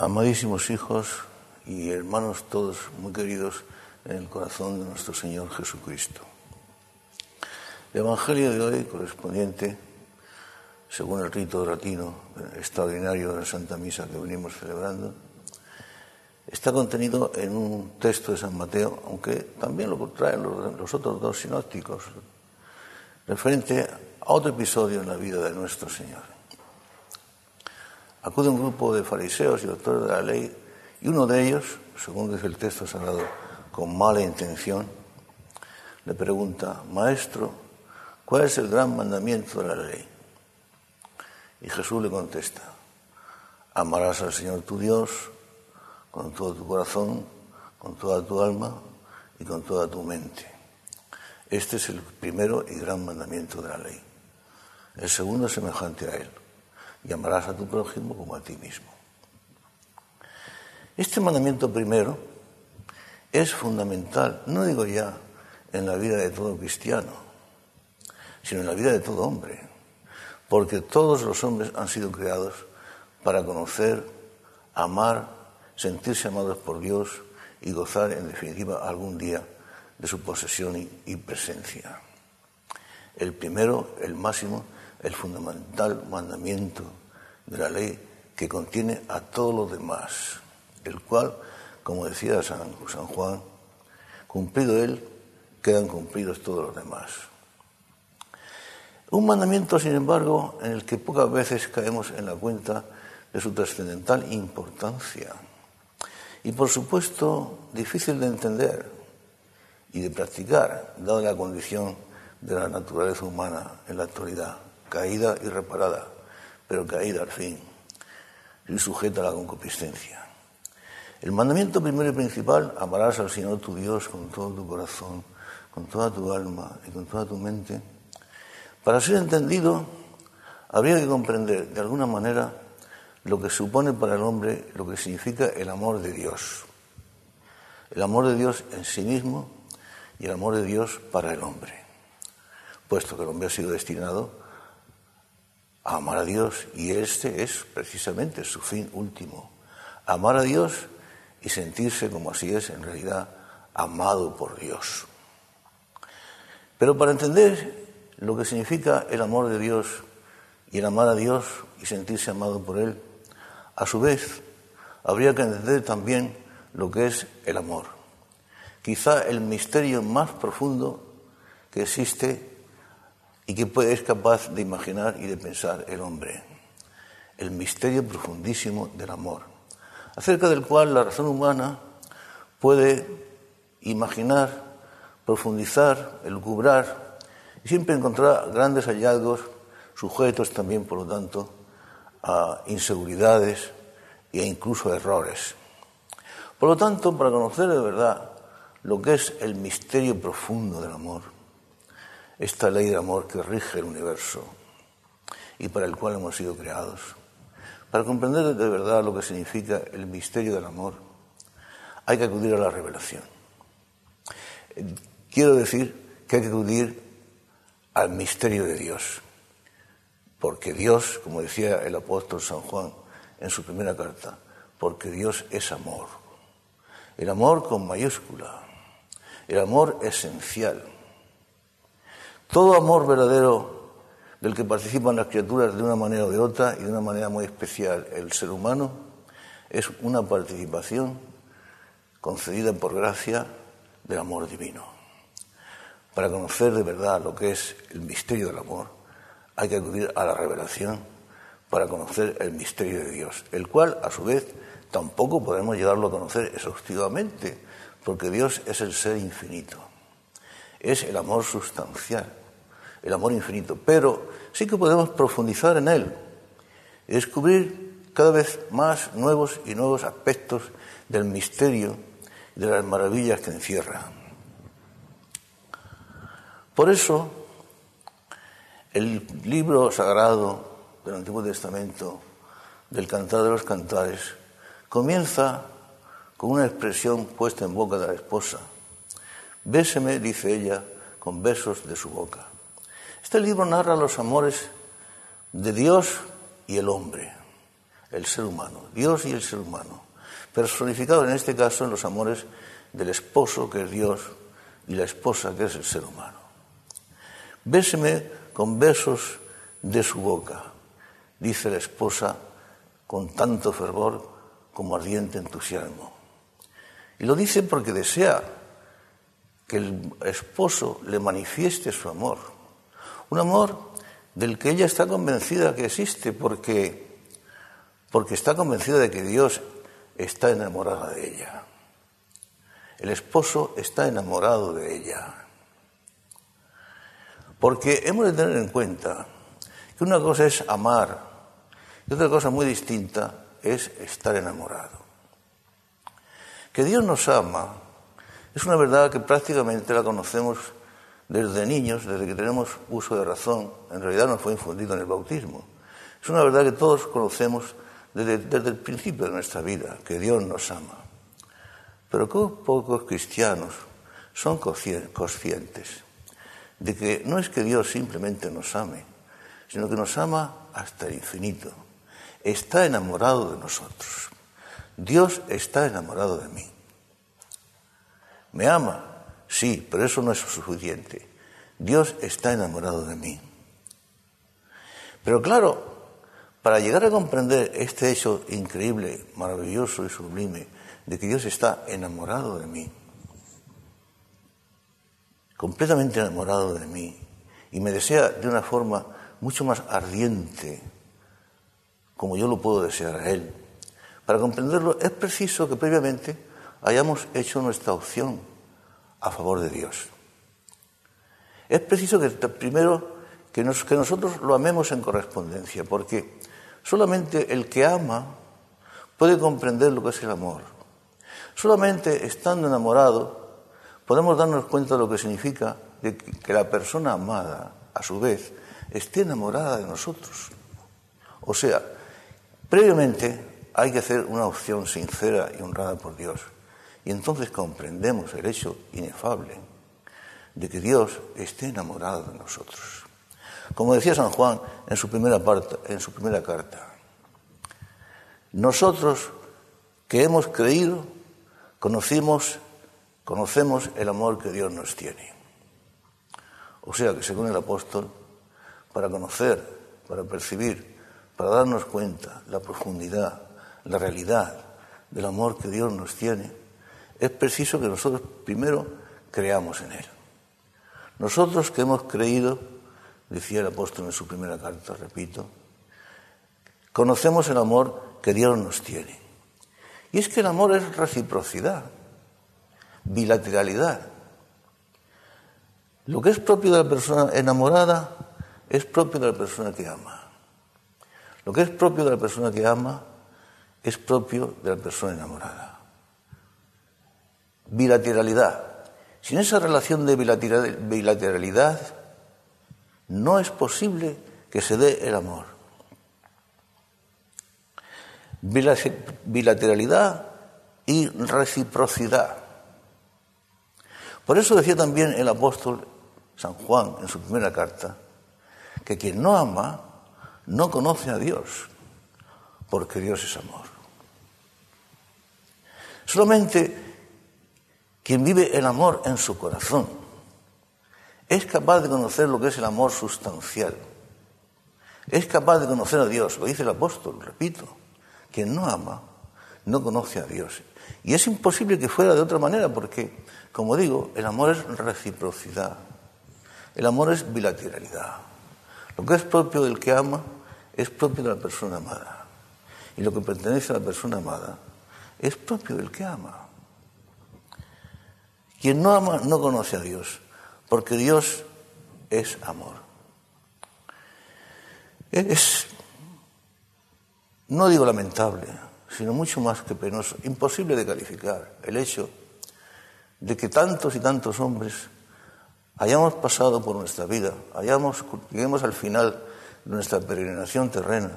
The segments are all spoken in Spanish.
Amadísimos hijos y hermanos todos muy queridos en el corazón de nuestro Señor Jesucristo. El Evangelio de hoy, correspondiente, según el rito latino extraordinario de la Santa Misa que venimos celebrando, está contenido en un texto de San Mateo, aunque también lo traen los, otros dos sinópticos, referente a otro episodio en la vida de nuestro Señor. Acude un grupo de fariseos y doctores de la ley, y uno de ellos, según dice el texto sagrado, con mala intención, le pregunta, Maestro, ¿cuál es el gran mandamiento de la ley? Y Jesús le contesta, amarás al Señor tu Dios con todo tu corazón, con toda tu alma y con toda tu mente. Este es el primero y gran mandamiento de la ley. El segundo es semejante a él. Y amarás a tu prójimo como a ti mismo. Este mandamiento primero es fundamental, no digo ya en la vida de todo cristiano, sino en la vida de todo hombre, porque todos los hombres han sido creados para conocer, amar sentirse amados por Dios y gozar, en definitiva, algún día de su posesión y, presencia. El primero, el máximo, el fundamental mandamiento de la ley que contiene a todos los demás, el cual, como decía San, San Juan, cumplido él, quedan cumplidos todos los demás. Un mandamiento, sin embargo, en el que pocas veces caemos en la cuenta de su trascendental importancia y por supuesto difícil de entender y de practicar, dada la condición de la naturaleza humana en la actualidad, caída y reparada, pero caída al fin y sujeta a la concupiscencia. El mandamiento primero y principal, amarás al Señor tu Dios con todo tu corazón, con toda tu alma y con toda tu mente, para ser entendido habría que comprender de alguna manera lo que supone para el hombre lo que significa el amor de Dios. El amor de Dios en sí mismo y el amor de Dios para el hombre. Puesto que el hombre ha sido destinado amar a Dios y este es precisamente su fin último. Amar a Dios y sentirse como así es en realidad amado por Dios. Pero para entender lo que significa el amor de Dios y el amar a Dios y sentirse amado por Él, a su vez, habría que entender también lo que es el amor. Quizá el misterio más profundo que existe y que es capaz de imaginar y de pensar el hombre. El misterio profundísimo del amor, acerca del cual la razón humana puede imaginar, profundizar, elucubrar y siempre encontrar grandes hallazgos, sujetos también, por lo tanto, a inseguridades e incluso errores. Por lo tanto, para conocer de verdad lo que es el misterio profundo del amor, esta ley de amor que rige el universo y para el cual hemos sido creados, para comprender de verdad lo que significa el misterio del amor, hay que acudir a la revelación. Quiero decir que hay que acudir al misterio de Dios. Porque Dios, como decía el apóstol San Juan en su primera carta, porque Dios es amor. El amor con mayúscula, el amor esencial. Todo amor verdadero del que participan las criaturas de una manera o de otra y de una manera muy especial el ser humano es una participación concedida por gracia del amor divino. Para conocer de verdad lo que es el misterio del amor, hay que acudir a la revelación para conocer el misterio de Dios, el cual, a su vez, tampoco podemos llegarlo a conocer exhaustivamente, porque Dios es el ser infinito, es el amor sustancial, el amor infinito, pero sí que podemos profundizar en él y descubrir cada vez más nuevos y nuevos aspectos del misterio y de las maravillas que encierra. Por eso, el libro sagrado del Antiguo Testamento, del Cantar de los Cantares, comienza con una expresión puesta en boca de la esposa. Béseme, dice ella, con besos de su boca. Este libro narra los amores de Dios y el hombre, el ser humano, Dios y el ser humano, personificado en este caso en los amores del esposo que es Dios y la esposa que es el ser humano. Béseme con besos de su boca, dice la esposa con tanto fervor como ardiente entusiasmo. Y lo dice porque desea que el esposo le manifieste su amor, un amor del que ella está convencida que existe porque, porque está convencida de que Dios está enamorada de ella. El esposo está enamorado de ella. Porque hemos de tener en cuenta que una cosa es amar y otra cosa muy distinta es estar enamorado. Que Dios nos ama es una verdad que prácticamente la conocemos desde niños, desde que tenemos uso de razón. En realidad nos fue infundido en el bautismo. Es una verdad que todos conocemos desde, el principio de nuestra vida, que Dios nos ama. Pero pocos cristianos son conscientes de que no es que Dios simplemente nos ame, sino que nos ama hasta el infinito. Está enamorado de nosotros. Dios está enamorado de mí. ¿Me ama? Sí, pero eso no es suficiente. Dios está enamorado de mí. Pero claro, para llegar a comprender este hecho increíble, maravilloso y sublime, de que Dios está enamorado de mí, completamente enamorado de mí, y me desea de una forma mucho más ardiente, como yo lo puedo desear a Él. Para comprenderlo es preciso que previamente hayamos hecho nuestra opción a favor de Dios. Es preciso que primero que, nosotros lo amemos en correspondencia, porque solamente el que ama puede comprender lo que es el amor. Solamente estando enamorado podemos darnos cuenta de lo que significa que la persona amada, a su vez, esté enamorada de nosotros. O sea, previamente hay que hacer una opción sincera y honrada por Dios. Y entonces comprendemos el hecho inefable de que Dios esté enamorado de nosotros. Como decía San Juan en su primera, en su primera carta, nosotros que hemos creído conocimos, conocemos el amor que Dios nos tiene. O sea que según el apóstol, para conocer, para percibir, para darnos cuenta la profundidad, la realidad del amor que Dios nos tiene, es preciso que nosotros primero creamos en Él. Nosotros que hemos creído, decía el apóstol en su primera carta, repito, conocemos el amor que Dios nos tiene. Y es que el amor es reciprocidad, bilateralidad. Lo que es propio de la persona enamorada es propio de la persona que ama. Lo que es propio de la persona que ama es propio de la persona enamorada. Bilateralidad. Sin esa relación de bilateralidad no es posible que se dé el amor bilateralidad y reciprocidad. Por eso decía también el apóstol San Juan en su primera carta, que quien no ama no conoce a Dios, porque Dios es amor. Solamente quien vive el amor en su corazón es capaz de conocer lo que es el amor sustancial. Es capaz de conocer a Dios, lo dice el apóstol, repito. Quien no ama no conoce a Dios. Y es imposible que fuera de otra manera porque, como digo, el amor es reciprocidad. El amor es bilateralidad. Lo que es propio del que ama es propio de la persona amada. Y lo que pertenece a la persona amada es propio del que ama. Quien no ama no conoce a Dios, porque Dios es amor. Es no digo lamentable, sino mucho más que penoso, imposible de calificar el hecho de que tantos y tantos hombres hayamos pasado por nuestra vida, hayamos, lleguemos al final de nuestra peregrinación terrena,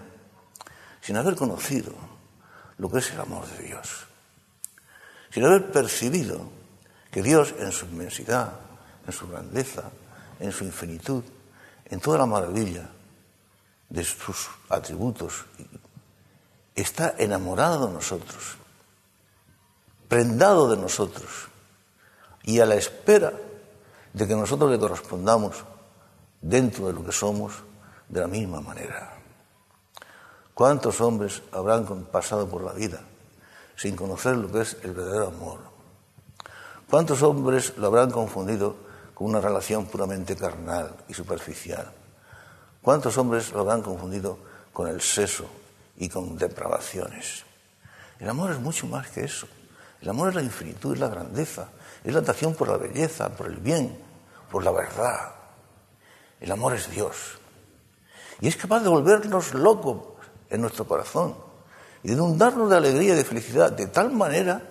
sin haber conocido lo que es el amor de Dios, sin haber percibido que Dios en su inmensidad, en su grandeza, en su infinitud, en toda la maravilla de sus atributos está enamorado de nosotros, prendado de nosotros y a la espera de que nosotros le correspondamos dentro de lo que somos de la misma manera. ¿Cuántos hombres habrán pasado por la vida sin conocer lo que es el verdadero amor? ¿Cuántos hombres lo habrán confundido con una relación puramente carnal y superficial? ¿Cuántos hombres lo habrán confundido con el seso y con depravaciones? El amor es mucho más que eso. El amor es la infinitud, es la grandeza, es la atracción por la belleza, por el bien, por la verdad. El amor es Dios. Y es capaz de volvernos locos en nuestro corazón y de inundarnos de alegría y de felicidad de tal manera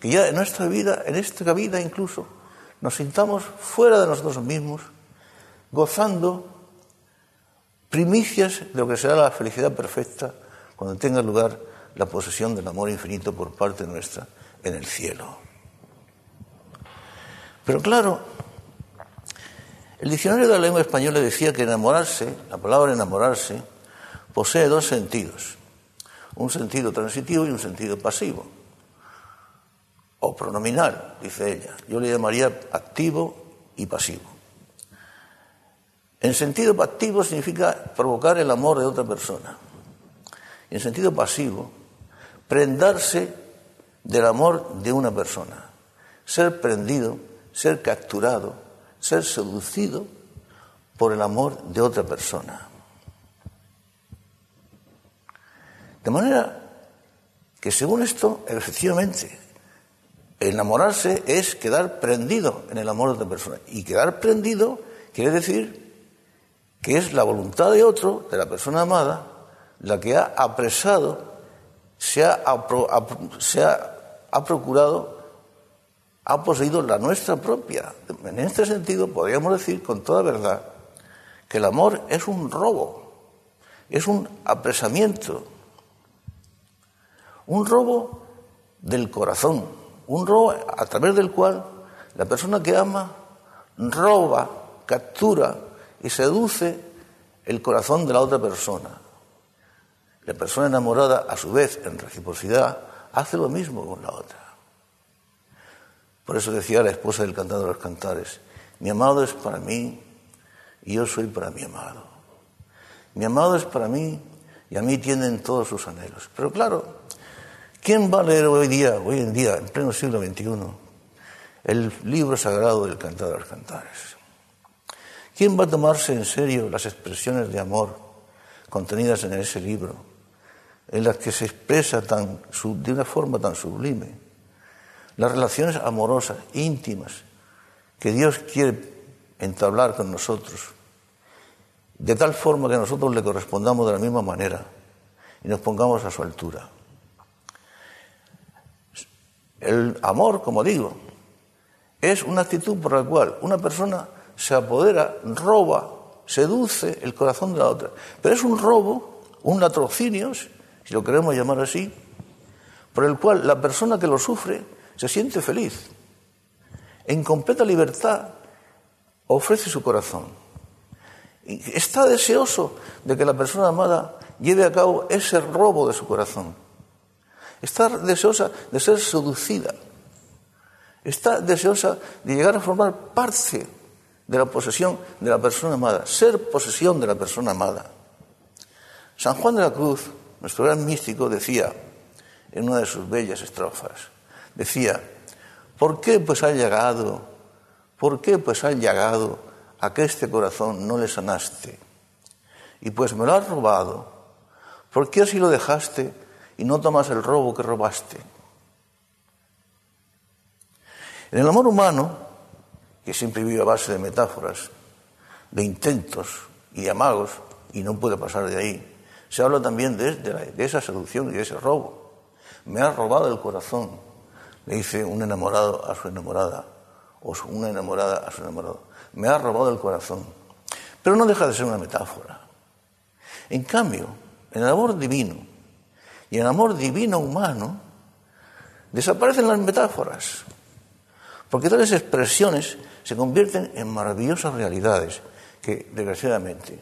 que ya en nuestra vida, en esta vida incluso, nos sintamos fuera de nosotros mismos, gozando primicias de lo que será la felicidad perfecta cuando tenga lugar la posesión del amor infinito por parte nuestra en el cielo. Pero claro, el diccionario de la lengua española decía que enamorarse, la palabra enamorarse, posee dos sentidos, un sentido transitivo y un sentido pasivo, o pronominal, dice ella. Yo le llamaría activo y pasivo. En sentido activo significa provocar el amor de otra persona. En sentido pasivo, prendarse del amor de una persona, ser prendido ser capturado, ser seducido por el amor de otra persona. De manera que según esto, efectivamente, enamorarse es quedar prendido en el amor de otra persona. Y quedar prendido quiere decir que es la voluntad de otro, de la persona amada, la que ha apresado, se ha, ha procurado ha poseído la nuestra propia. En este sentido, podríamos decir con toda verdad que el amor es un robo, es un apresamiento, un robo del corazón, un robo a través del cual la persona que ama roba, captura y seduce el corazón de la otra persona. La persona enamorada, a su vez, en reciprocidad, hace lo mismo con la otra. Por eso decía la esposa del cantante de los cantares, mi amado es para mí y yo soy para mi amado. Mi amado es para mí y a mí tienen todos sus anhelos. Pero claro, ¿quién va a leer hoy día, hoy en día, en pleno siglo XXI, el libro sagrado del cantante de los cantares? ¿Quién va a tomarse en serio las expresiones de amor contenidas en ese libro, en las que se expresa de una forma tan sublime? las relaciones amorosas, íntimas, que Dios quiere entablar con nosotros, de tal forma que nosotros le correspondamos de la misma manera y nos pongamos a su altura. El amor, como digo, es una actitud por la cual una persona se apodera, roba, seduce el corazón de la otra. Pero es un robo, un latrocinio, si lo queremos llamar así, por el cual la persona que lo sufre se siente feliz. En completa libertad ofrece su corazón. Y está deseoso de que la persona amada lleve a cabo ese robo de su corazón. Está deseosa de ser seducida. Está deseosa de llegar a formar parte de la posesión de la persona amada, ser posesión de la persona amada. San Juan de la Cruz, nuestro gran místico, decía en una de sus bellas estrofas, decía, ¿por qué pues ha llegado? ¿Por qué pues ha llegado a que este corazón no le sanaste? Y pues me lo has robado. ¿Por qué así lo dejaste y no tomas el robo que robaste? En el amor humano, que siempre vive a base de metáforas, de intentos y de amagos, y no puede pasar de ahí, se habla también de, esa seducción y de ese robo. Me has robado el corazón, le dice un enamorado a su enamorada, o una enamorada a su enamorado, me ha robado el corazón. Pero no deja de ser una metáfora. En cambio, en el amor divino y en el amor divino humano, desaparecen las metáforas, porque tales expresiones se convierten en maravillosas realidades que, desgraciadamente,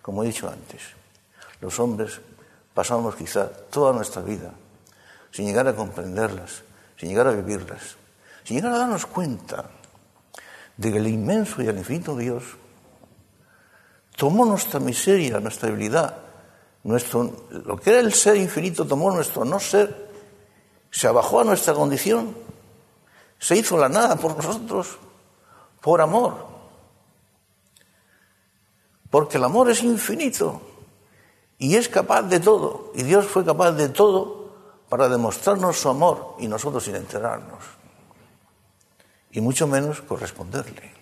como he dicho antes, los hombres pasamos quizá toda nuestra vida sin llegar a comprenderlas, sin llegar a vivirlas, sin llegar a darnos cuenta de que el inmenso y el infinito Dios tomó nuestra miseria, nuestra debilidad, nuestro, lo que era el ser infinito tomó nuestro no ser, se abajó a nuestra condición, se hizo la nada por nosotros, por amor. Porque el amor es infinito y es capaz de todo. Y Dios fue capaz de todo para demostrarnos su amor y nosotros sin enterarnos. Y mucho menos corresponderle.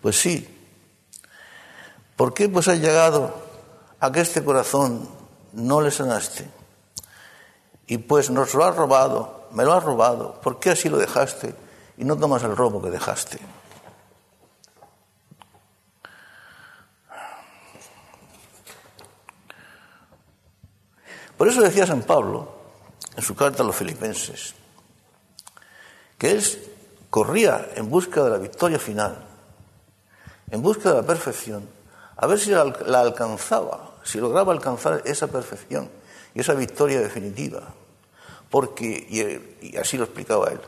Pues sí. ¿Por qué pues ha llegado a que este corazón no le sanaste? Y pues nos lo ha robado, me lo ha robado. ¿Por qué así lo dejaste y no tomas el robo que dejaste? Por eso decía San Pablo, en su carta a los filipenses, que él corría en busca de la victoria final, en busca de la perfección, a ver si la, alcanzaba, si lograba alcanzar esa perfección y esa victoria definitiva. Porque, y así lo explicaba él,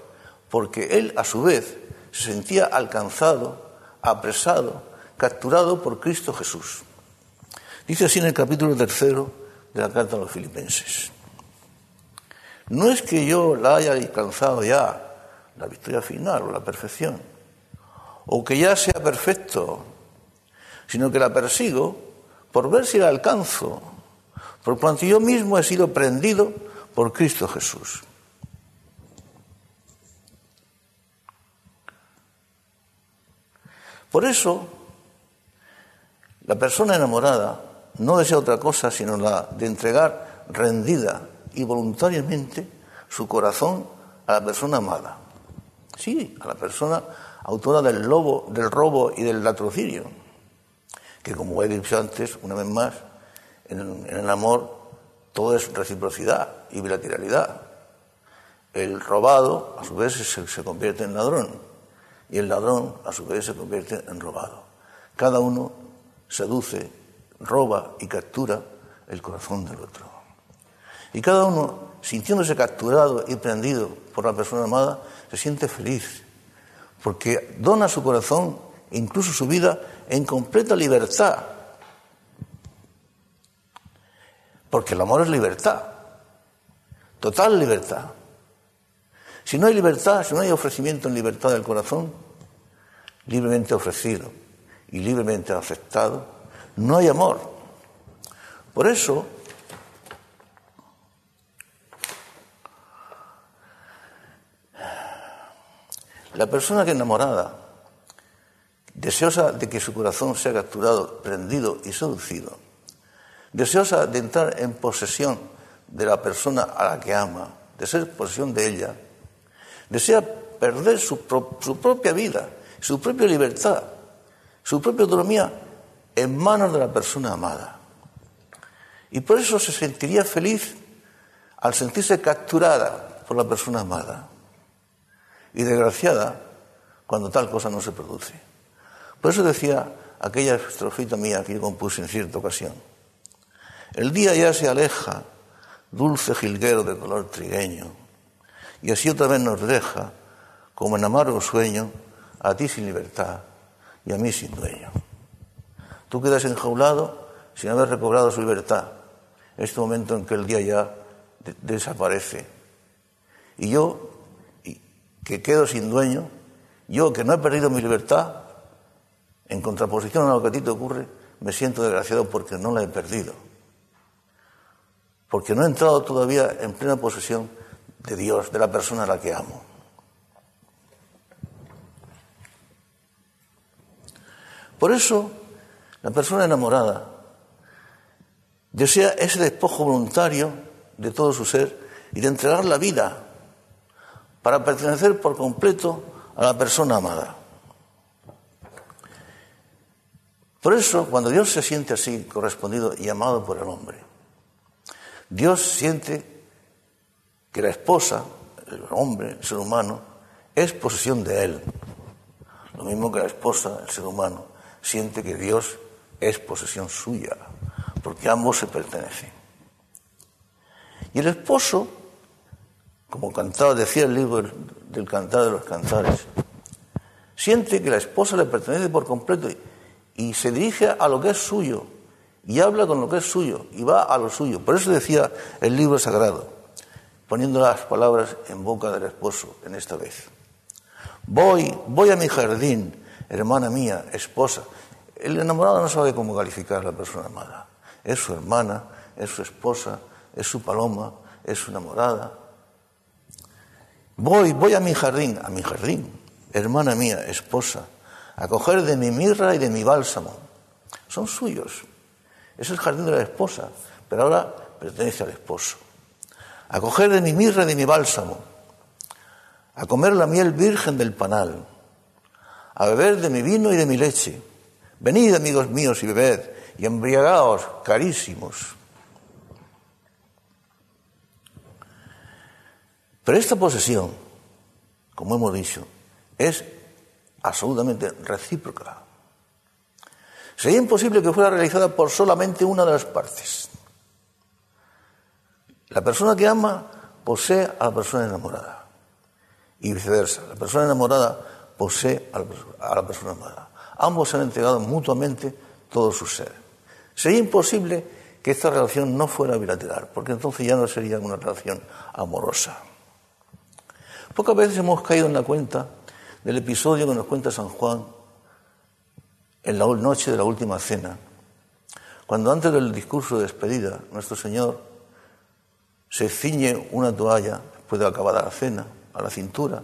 porque él a su vez se sentía alcanzado, apresado, capturado por Cristo Jesús. Dice así en el capítulo tercero de la carta a los filipenses. No es que yo la haya alcanzado ya, la victoria final o la perfección, o que ya sea perfecto, sino que la persigo por ver si la alcanzo, por cuanto yo mismo he sido prendido por Cristo Jesús. Por eso, la persona enamorada no desea otra cosa sino la de entregar rendida y voluntariamente su corazón a la persona amada. Sí, a la persona autora del lobo, del robo y del latrocinio. Que como he dicho antes, una vez más, en, el amor todo es reciprocidad y bilateralidad. El robado, a su vez, se, se convierte en ladrón. Y el ladrón, a su vez, se convierte en robado. Cada uno seduce roba y captura el corazón del otro. Y cada uno, sintiéndose capturado y prendido por la persona amada, se siente feliz, porque dona su corazón, incluso su vida, en completa libertad. Porque el amor es libertad, total libertad. Si no hay libertad, si no hay ofrecimiento en libertad del corazón, libremente ofrecido y libremente aceptado, no hay amor. Por eso, la persona que enamorada, deseosa de que su corazón sea capturado, prendido y seducido, deseosa de entrar en posesión de la persona a la que ama, de ser posesión de ella, desea perder su, su propia vida, su propia libertad, su propia autonomía en manos de la persona amada. Y por eso se sentiría feliz al sentirse capturada por la persona amada y desgraciada cuando tal cosa no se produce. Por eso decía aquella estrofita mía que yo compuse en cierta ocasión. El día ya se aleja, dulce jilguero de color trigueño, y así otra vez nos deja, como en amargo sueño, a ti sin libertad y a mí sin dueño. Tú quedas enjaulado sin haber recobrado su libertad. Este momento en que el día ya desaparece. Y yo, que quedo sin dueño, yo que no he perdido mi libertad, en contraposición a lo que a ti te ocurre, me siento desgraciado porque no la he perdido. Porque no he entrado todavía en plena posesión de Dios, de la persona a la que amo. Por eso, la persona enamorada desea ese despojo voluntario de todo su ser y de entregar la vida para pertenecer por completo a la persona amada. Por eso, cuando Dios se siente así, correspondido y amado por el hombre, Dios siente que la esposa, el hombre, el ser humano, es posesión de Él. Lo mismo que la esposa, el ser humano, siente que Dios es posesión suya, porque ambos se pertenecen. Y el esposo, como cantaba, decía el libro del Cantar de los Cantares, siente que la esposa le pertenece por completo y se dirige a lo que es suyo y habla con lo que es suyo y va a lo suyo. Por eso decía el libro sagrado, poniendo las palabras en boca del esposo en esta vez. Voy, voy a mi jardín, hermana mía, esposa. El enamorado no sabe cómo calificar a la persona amada. Es su hermana, es su esposa, es su paloma, es su enamorada. Voy, voy a mi jardín, a mi jardín, hermana mía, esposa, a coger de mi mirra y de mi bálsamo. Son suyos. Es el jardín de la esposa, pero ahora pertenece al esposo. A coger de mi mirra y de mi bálsamo, a comer la miel virgen del panal, a beber de mi vino y de mi leche. Venid, amigos míos, y bebed, y embriagaos, carísimos. Pero esta posesión, como hemos dicho, es absolutamente recíproca. Sería imposible que fuera realizada por solamente una de las partes. La persona que ama posee a la persona enamorada y viceversa. La persona enamorada posee a la persona amada. Ambos se han entregado mutuamente todo su ser. Sería imposible que esta relación no fuera bilateral, porque entonces ya no sería una relación amorosa. Pocas veces hemos caído en la cuenta del episodio que nos cuenta San Juan en la noche de la última cena, cuando antes del discurso de despedida, nuestro Señor se ciñe una toalla, después de acabada la cena, a la cintura,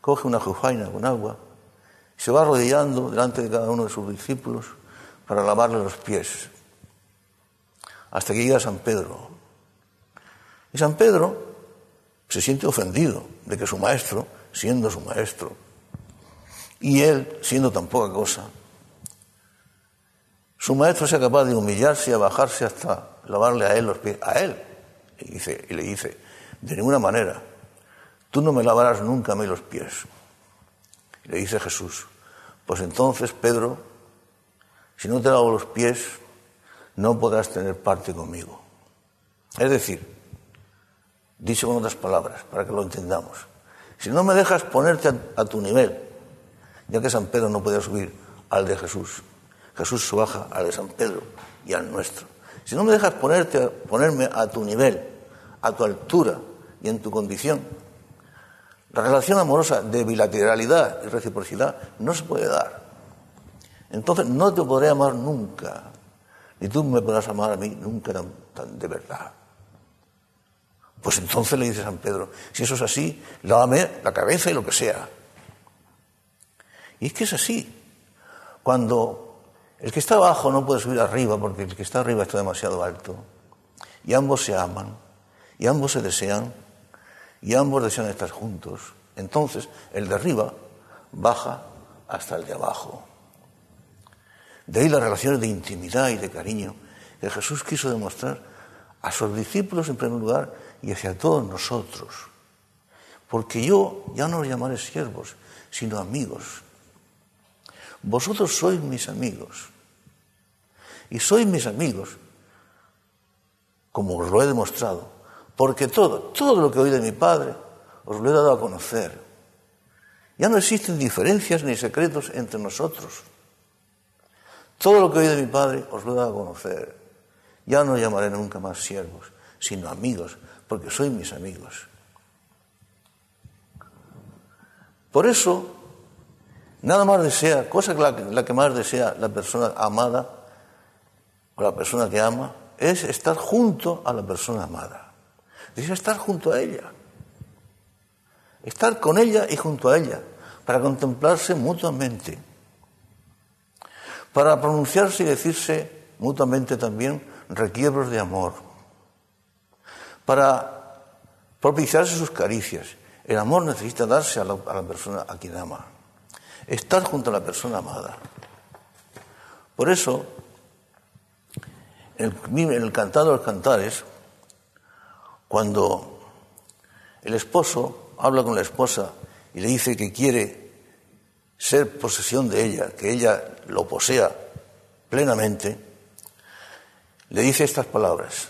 coge una jofaina con agua, se va arrodillando delante de cada uno de sus discípulos para lavarle los pies, hasta que llega San Pedro. Y San Pedro se siente ofendido de que su maestro, siendo su maestro, y él, siendo tan poca cosa, su maestro sea capaz de humillarse y bajarse hasta lavarle a él los pies, a él. Y, dice, le dice, de ninguna manera, tú no me lavarás nunca a mí los pies. Y le dice Jesús, pues entonces, Pedro, si no te lavo los pies, no podrás tener parte conmigo. Es decir, dicho con otras palabras, para que lo entendamos, si no me dejas ponerte a tu nivel, ya que San Pedro no podía subir al de Jesús, Jesús baja al de San Pedro y al nuestro. Si no me dejas ponerte, ponerme a tu nivel, a tu altura y en tu condición, la relación amorosa de bilateralidad y reciprocidad no se puede dar. Entonces no te podré amar nunca, ni tú me podrás amar a mí nunca tan, de verdad. Pues entonces le dice San Pedro, si eso es así, lávame la cabeza y lo que sea. Y es que es así. Cuando el que está abajo no puede subir arriba porque el que está arriba está demasiado alto. Y ambos se aman, y ambos se desean, y ambos desean estar juntos. Entonces, el de arriba baja hasta el de abajo. De ahí las relaciones de intimidad y de cariño que Jesús quiso demostrar a sus discípulos en primer lugar y hacia todos nosotros. Porque yo ya no os llamaré siervos, sino amigos. Vosotros sois mis amigos. Y sois mis amigos, como os lo he demostrado, porque todo, todo lo que oí de mi Padre, os lo he dado a conocer. Ya no existen diferencias ni secretos entre nosotros. Todo lo que oí de mi Padre os lo he dado a conocer. Ya no llamaré nunca más siervos, sino amigos, porque sois mis amigos. Por eso, Nada más desea, cosa que la, que más desea la persona amada o la persona que ama, es estar junto a la persona amada. Desea estar junto a ella. Estar con ella y junto a ella, para contemplarse mutuamente. Para pronunciarse y decirse mutuamente también requiebros de amor. Para propiciarse sus caricias. El amor necesita darse a la persona a quien ama estar junto a la persona amada. Por eso, en el, cantado de los cantares, cuando el esposo habla con la esposa y le dice que quiere ser posesión de ella, que ella lo posea plenamente, le dice estas palabras.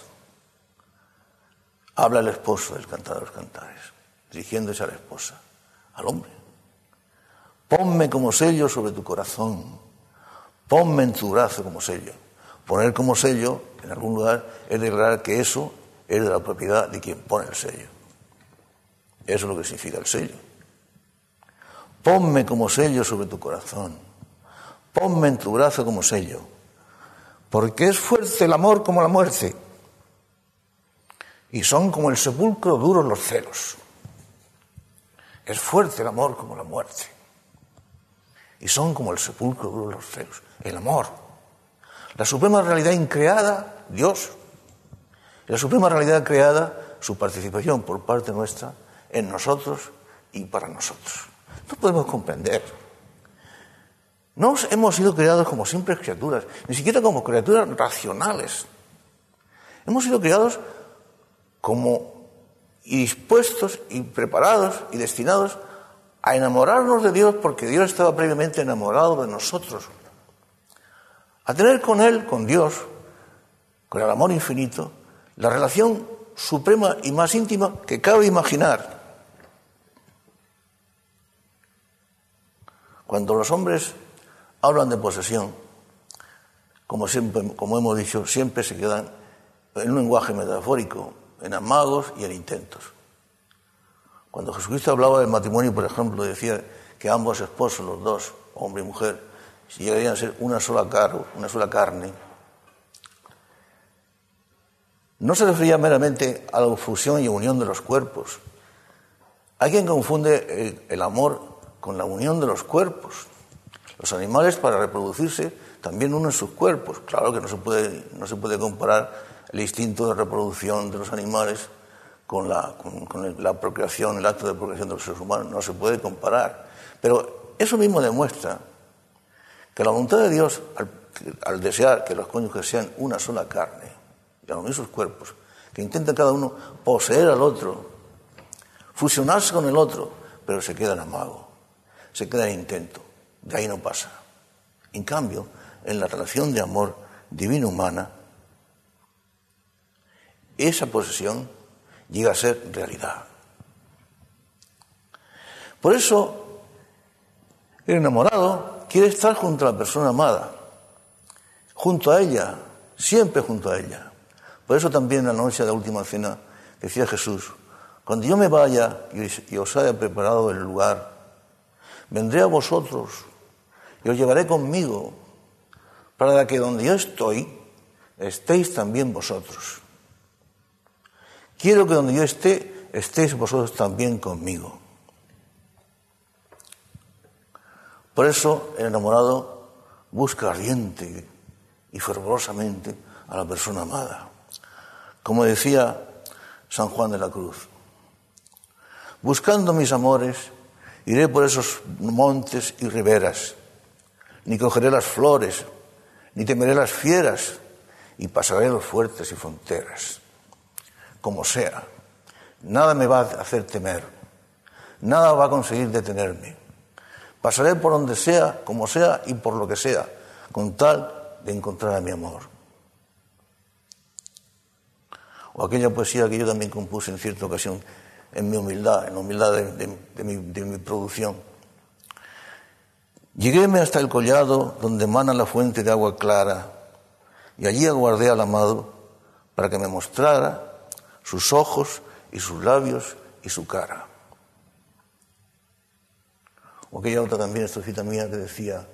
Habla el esposo del cantar de los cantares, dirigiéndose a la esposa, al hombre. Ponme como sello sobre tu corazón, ponme en tu brazo como sello. Poner como sello en algún lugar es declarar que eso es de la propiedad de quien pone el sello. Eso es lo que significa el sello. Ponme como sello sobre tu corazón, ponme en tu brazo como sello, porque es fuerte el amor como la muerte y son como el sepulcro duros los celos. Es fuerte el amor como la muerte. Y son como el sepulcro duros los celos. El amor. La suprema realidad increada, Dios. la suprema realidad creada, su participación por parte nuestra en nosotros y para nosotros. No podemos comprender. No hemos sido creados como simples criaturas, ni siquiera como criaturas racionales. Hemos sido creados como dispuestos y preparados y destinados a enamorarnos de Dios porque Dios estaba previamente enamorado de nosotros. A tener con Él, con Dios, con el amor infinito, la relación suprema y más íntima que cabe imaginar. Cuando los hombres hablan de posesión, como, siempre, como hemos dicho, siempre se quedan en un lenguaje metafórico, en amagos y en intentos. Cuando Jesucristo hablaba del matrimonio, por ejemplo, decía que ambos esposos, los dos, hombre y mujer, si llegarían a ser una sola, una sola carne, no se refería meramente a la fusión y unión de los cuerpos. Hay quien confunde el amor con la unión de los cuerpos. Los animales para reproducirse también unen sus cuerpos. Claro que no se puede, no se puede comparar el instinto de reproducción de los animales con la, procreación, el acto de procreación de los seres humanos. No se puede comparar. Pero eso mismo demuestra que la voluntad de Dios, al, desear que los cónyuges sean una sola carne, y al unir sus cuerpos, que intenta cada uno poseer al otro, fusionarse con el otro, pero se queda en amago, se queda en intento, de ahí no pasa. En cambio, en la relación de amor divino-humana, esa posesión llega a ser realidad. Por eso, el enamorado quiere estar junto a la persona amada, junto a ella, siempre junto a ella. Por eso también en la noche de la última cena decía Jesús, cuando yo me vaya y os haya preparado el lugar, vendré a vosotros y os llevaré conmigo, para que donde yo estoy, estéis también vosotros. Quiero que donde yo esté, estéis vosotros también conmigo. Por eso el enamorado busca ardiente y fervorosamente a la persona amada. Como decía San Juan de la Cruz, buscando mis amores, iré por esos montes y riberas, ni cogeré las flores, ni temeré las fieras, y pasaré los fuertes y fronteras como sea. Nada me va a hacer temer, nada va a conseguir detenerme. Pasaré por donde sea, como sea y por lo que sea, con tal de encontrar a mi amor. O aquella poesía que yo también compuse en cierta ocasión, en mi humildad, en la humildad de, mi, de mi producción. Lleguéme hasta el collado donde emana la fuente de agua clara y allí aguardé al amado para que me mostrara sus ojos y sus labios y su cara. O aquella otra también, esta cita mía que decía,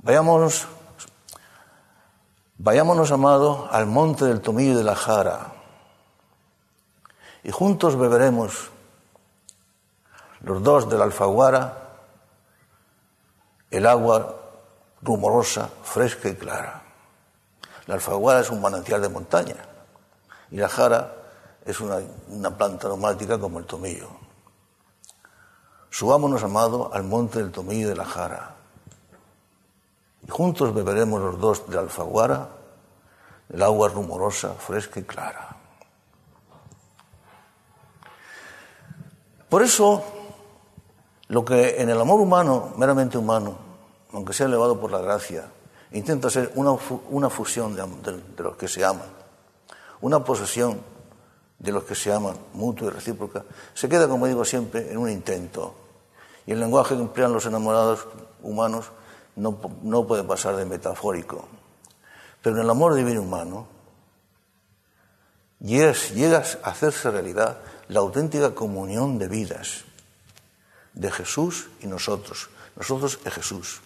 vayámonos, vayámonos, amado, al monte del Tomillo de la Jara, y juntos beberemos los dos de la alfaguara el agua rumorosa, fresca y clara. La alfaguara es un manantial de montaña y la jara es una, planta aromática como el tomillo. Subámonos, amado, al monte del tomillo de la jara. Y juntos beberemos los dos de alfaguara, el agua rumorosa, fresca y clara. Por eso, lo que en el amor humano, meramente humano, aunque sea elevado por la gracia, intenta ser una, fusión de, los que se aman, una posesión de los que se aman, mutua y recíproca, se queda, como digo siempre, en un intento. Y el lenguaje que emplean los enamorados humanos no, no puede pasar de metafórico. Pero en el amor divino humano llegas, llegas a hacerse realidad la auténtica comunión de vidas de Jesús y nosotros, nosotros es Jesús.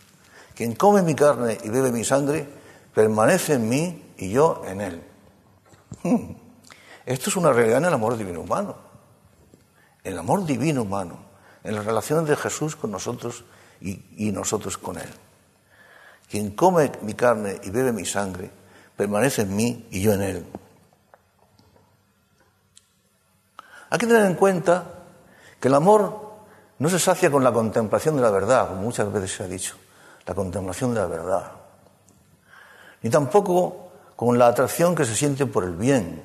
Quien come mi carne y bebe mi sangre, permanece en mí y yo en él. Esto es una realidad en el amor divino humano. En el amor divino humano, en las relaciones de Jesús con nosotros y, y nosotros con él. Quien come mi carne y bebe mi sangre, permanece en mí y yo en él. Hay que tener en cuenta que el amor no se sacia con la contemplación de la verdad, como muchas veces se ha dicho, la contemplación de la verdad. Ni tampoco con la atracción que se siente por el bien.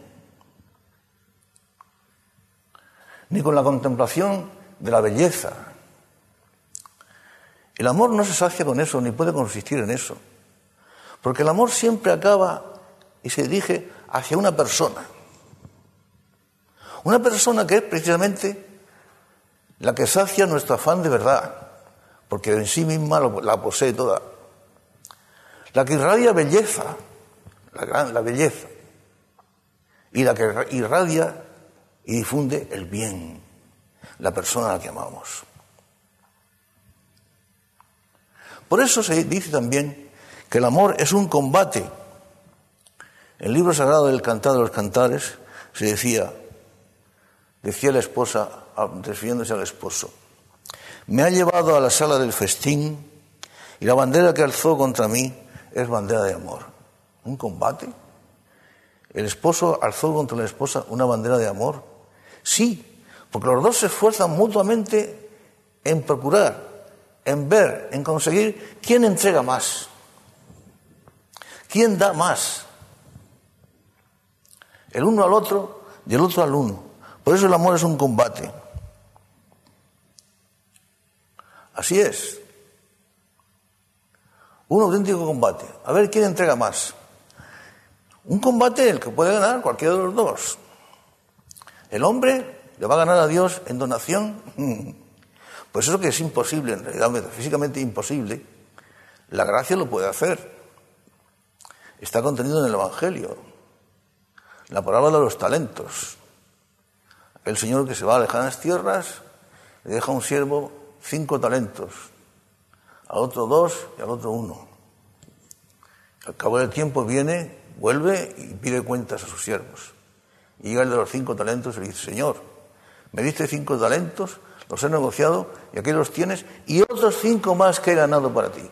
Ni con la contemplación de la belleza. El amor no se sacia con eso, ni puede consistir en eso. Porque el amor siempre acaba y se dirige hacia una persona. Una persona que es precisamente la que sacia nuestro afán de verdad, porque en sí misma la posee toda. La que irradia belleza, la, gran, la belleza, y la que irradia y difunde el bien, la persona a la que amamos. Por eso se dice también que el amor es un combate. En el libro sagrado del Cantar de los Cantares se decía, decía la esposa refiriéndose al esposo. Me ha llevado a la sala del festín y la bandera que alzó contra mí es bandera de amor. ¿Un combate? ¿El esposo alzó contra la esposa una bandera de amor? Sí, porque los dos se esfuerzan mutuamente en procurar, en ver, en conseguir quién entrega más, quién da más. El uno al otro y el otro al uno. Por eso el amor es un combate. Así es. Un auténtico combate. A ver quién entrega más. Un combate el que puede ganar cualquiera de los dos. El hombre le va a ganar a Dios en donación. Pues eso que es imposible, en realidad físicamente imposible, la gracia lo puede hacer. Está contenido en el Evangelio. La palabra de los talentos. El Señor que se va a lejanas tierras le deja un siervo cinco talentos, al otro dos y al otro uno. Al cabo del tiempo viene, vuelve y pide cuentas a sus siervos. Y llega el de los cinco talentos le dice, Señor, me diste cinco talentos, los he negociado y aquí los tienes, y otros cinco más que he ganado para ti.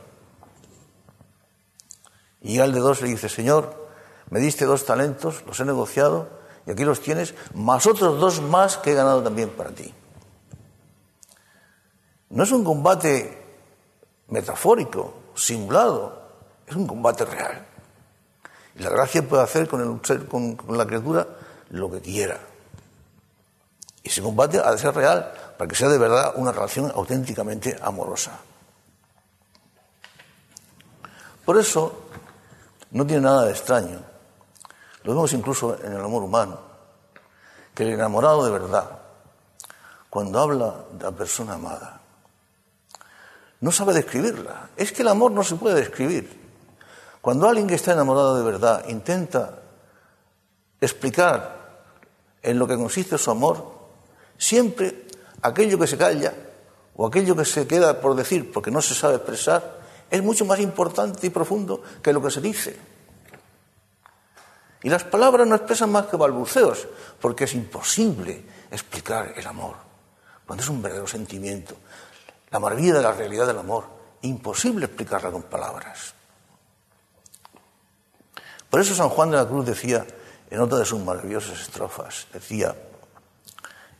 Y llega el de dos le dice, Señor, me diste dos talentos, los he negociado y aquí los tienes, más otros dos más que he ganado también para ti. No es un combate metafórico, simulado, es un combate real. La gracia puede hacer con, el, con la criatura lo que quiera. Y ese combate ha de ser real para que sea de verdad una relación auténticamente amorosa. Por eso no tiene nada de extraño, lo vemos incluso en el amor humano, que el enamorado de verdad, cuando habla de la persona amada, no sabe describirla. Es que el amor no se puede describir. Cuando alguien que está enamorado de verdad intenta explicar en lo que consiste su amor, siempre aquello que se calla o aquello que se queda por decir porque no se sabe expresar es mucho más importante y profundo que lo que se dice. Y las palabras no expresan más que balbuceos, porque es imposible explicar el amor, cuando es un verdadero sentimiento, la maravilla de la realidad del amor, imposible explicarla con palabras. Por eso San Juan de la Cruz decía, en otra de sus maravillosas estrofas, decía,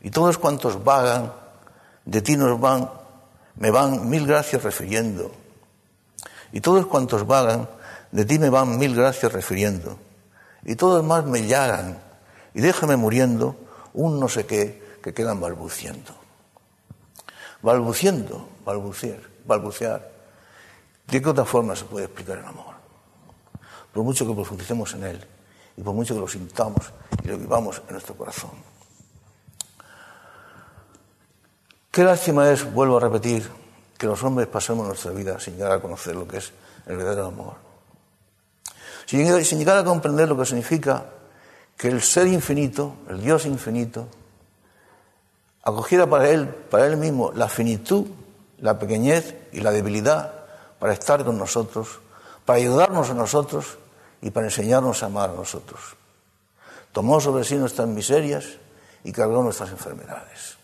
y todos cuantos vagan, de ti nos van, me van mil gracias refiriendo, y todos cuantos vagan, de ti me van mil gracias refiriendo, y todos más me llagan, y déjame muriendo un no sé qué que quedan balbuciendo balbuciendo, balbucear, balbucear. ¿De qué otra forma se puede explicar el amor? Por mucho que profundicemos en él y por mucho que lo sintamos y lo vivamos en nuestro corazón. Qué lástima es, vuelvo a repetir, que los hombres pasemos nuestra vida sin llegar a conocer lo que es el verdadero amor. Sin llegar a comprender lo que significa que el ser infinito, el Dios infinito, acogiera para él, para él mismo, la finitud, la pequeñez y la debilidad para estar con nosotros, para ayudarnos a nosotros y para enseñarnos a amar a nosotros. Tomó sobre sí nuestras miserias y cargó nuestras enfermedades.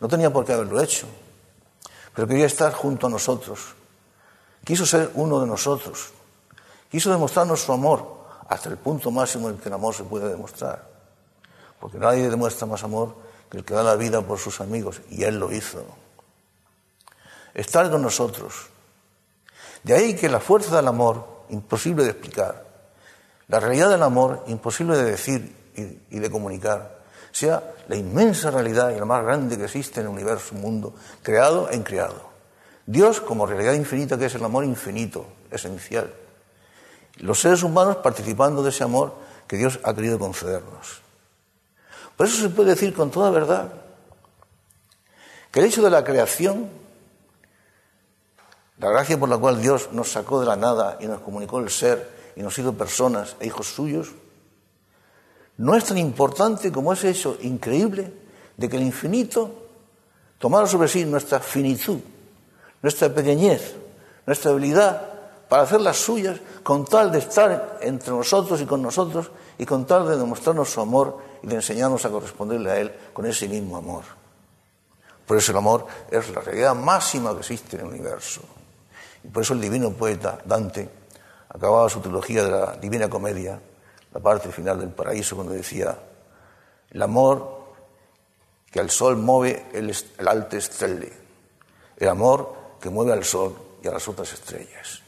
No tenía por qué haberlo hecho, pero quería estar junto a nosotros. Quiso ser uno de nosotros. Quiso demostrarnos su amor hasta el punto máximo en que el amor se puede demostrar. Porque nadie demuestra más amor que el que da la vida por sus amigos, y Él lo hizo. Estar con nosotros. De ahí que la fuerza del amor, imposible de explicar, la realidad del amor, imposible de decir y, de comunicar, sea la inmensa realidad y la más grande que existe en el universo, mundo, creado e increado. Dios como realidad infinita que es el amor infinito, esencial. Los seres humanos participando de ese amor que Dios ha querido concedernos. Por eso se puede decir con toda verdad que el hecho de la creación, la gracia por la cual Dios nos sacó de la nada y nos comunicó el ser y nos hizo personas e hijos suyos, no es tan importante como ese hecho increíble de que el infinito tomara sobre sí nuestra finitud, nuestra pequeñez, nuestra habilidad para hacer las suyas con tal de estar entre nosotros y con nosotros y con tal de demostrarnos su amor y de enseñarnos a corresponderle a Él con ese mismo amor. Por eso el amor es la realidad máxima que existe en el universo. Y por eso el divino poeta Dante acababa su trilogía de la Divina Comedia, la parte final del paraíso, cuando decía, el amor que al sol mueve el, el alte el amor que mueve al sol y a las otras estrellas.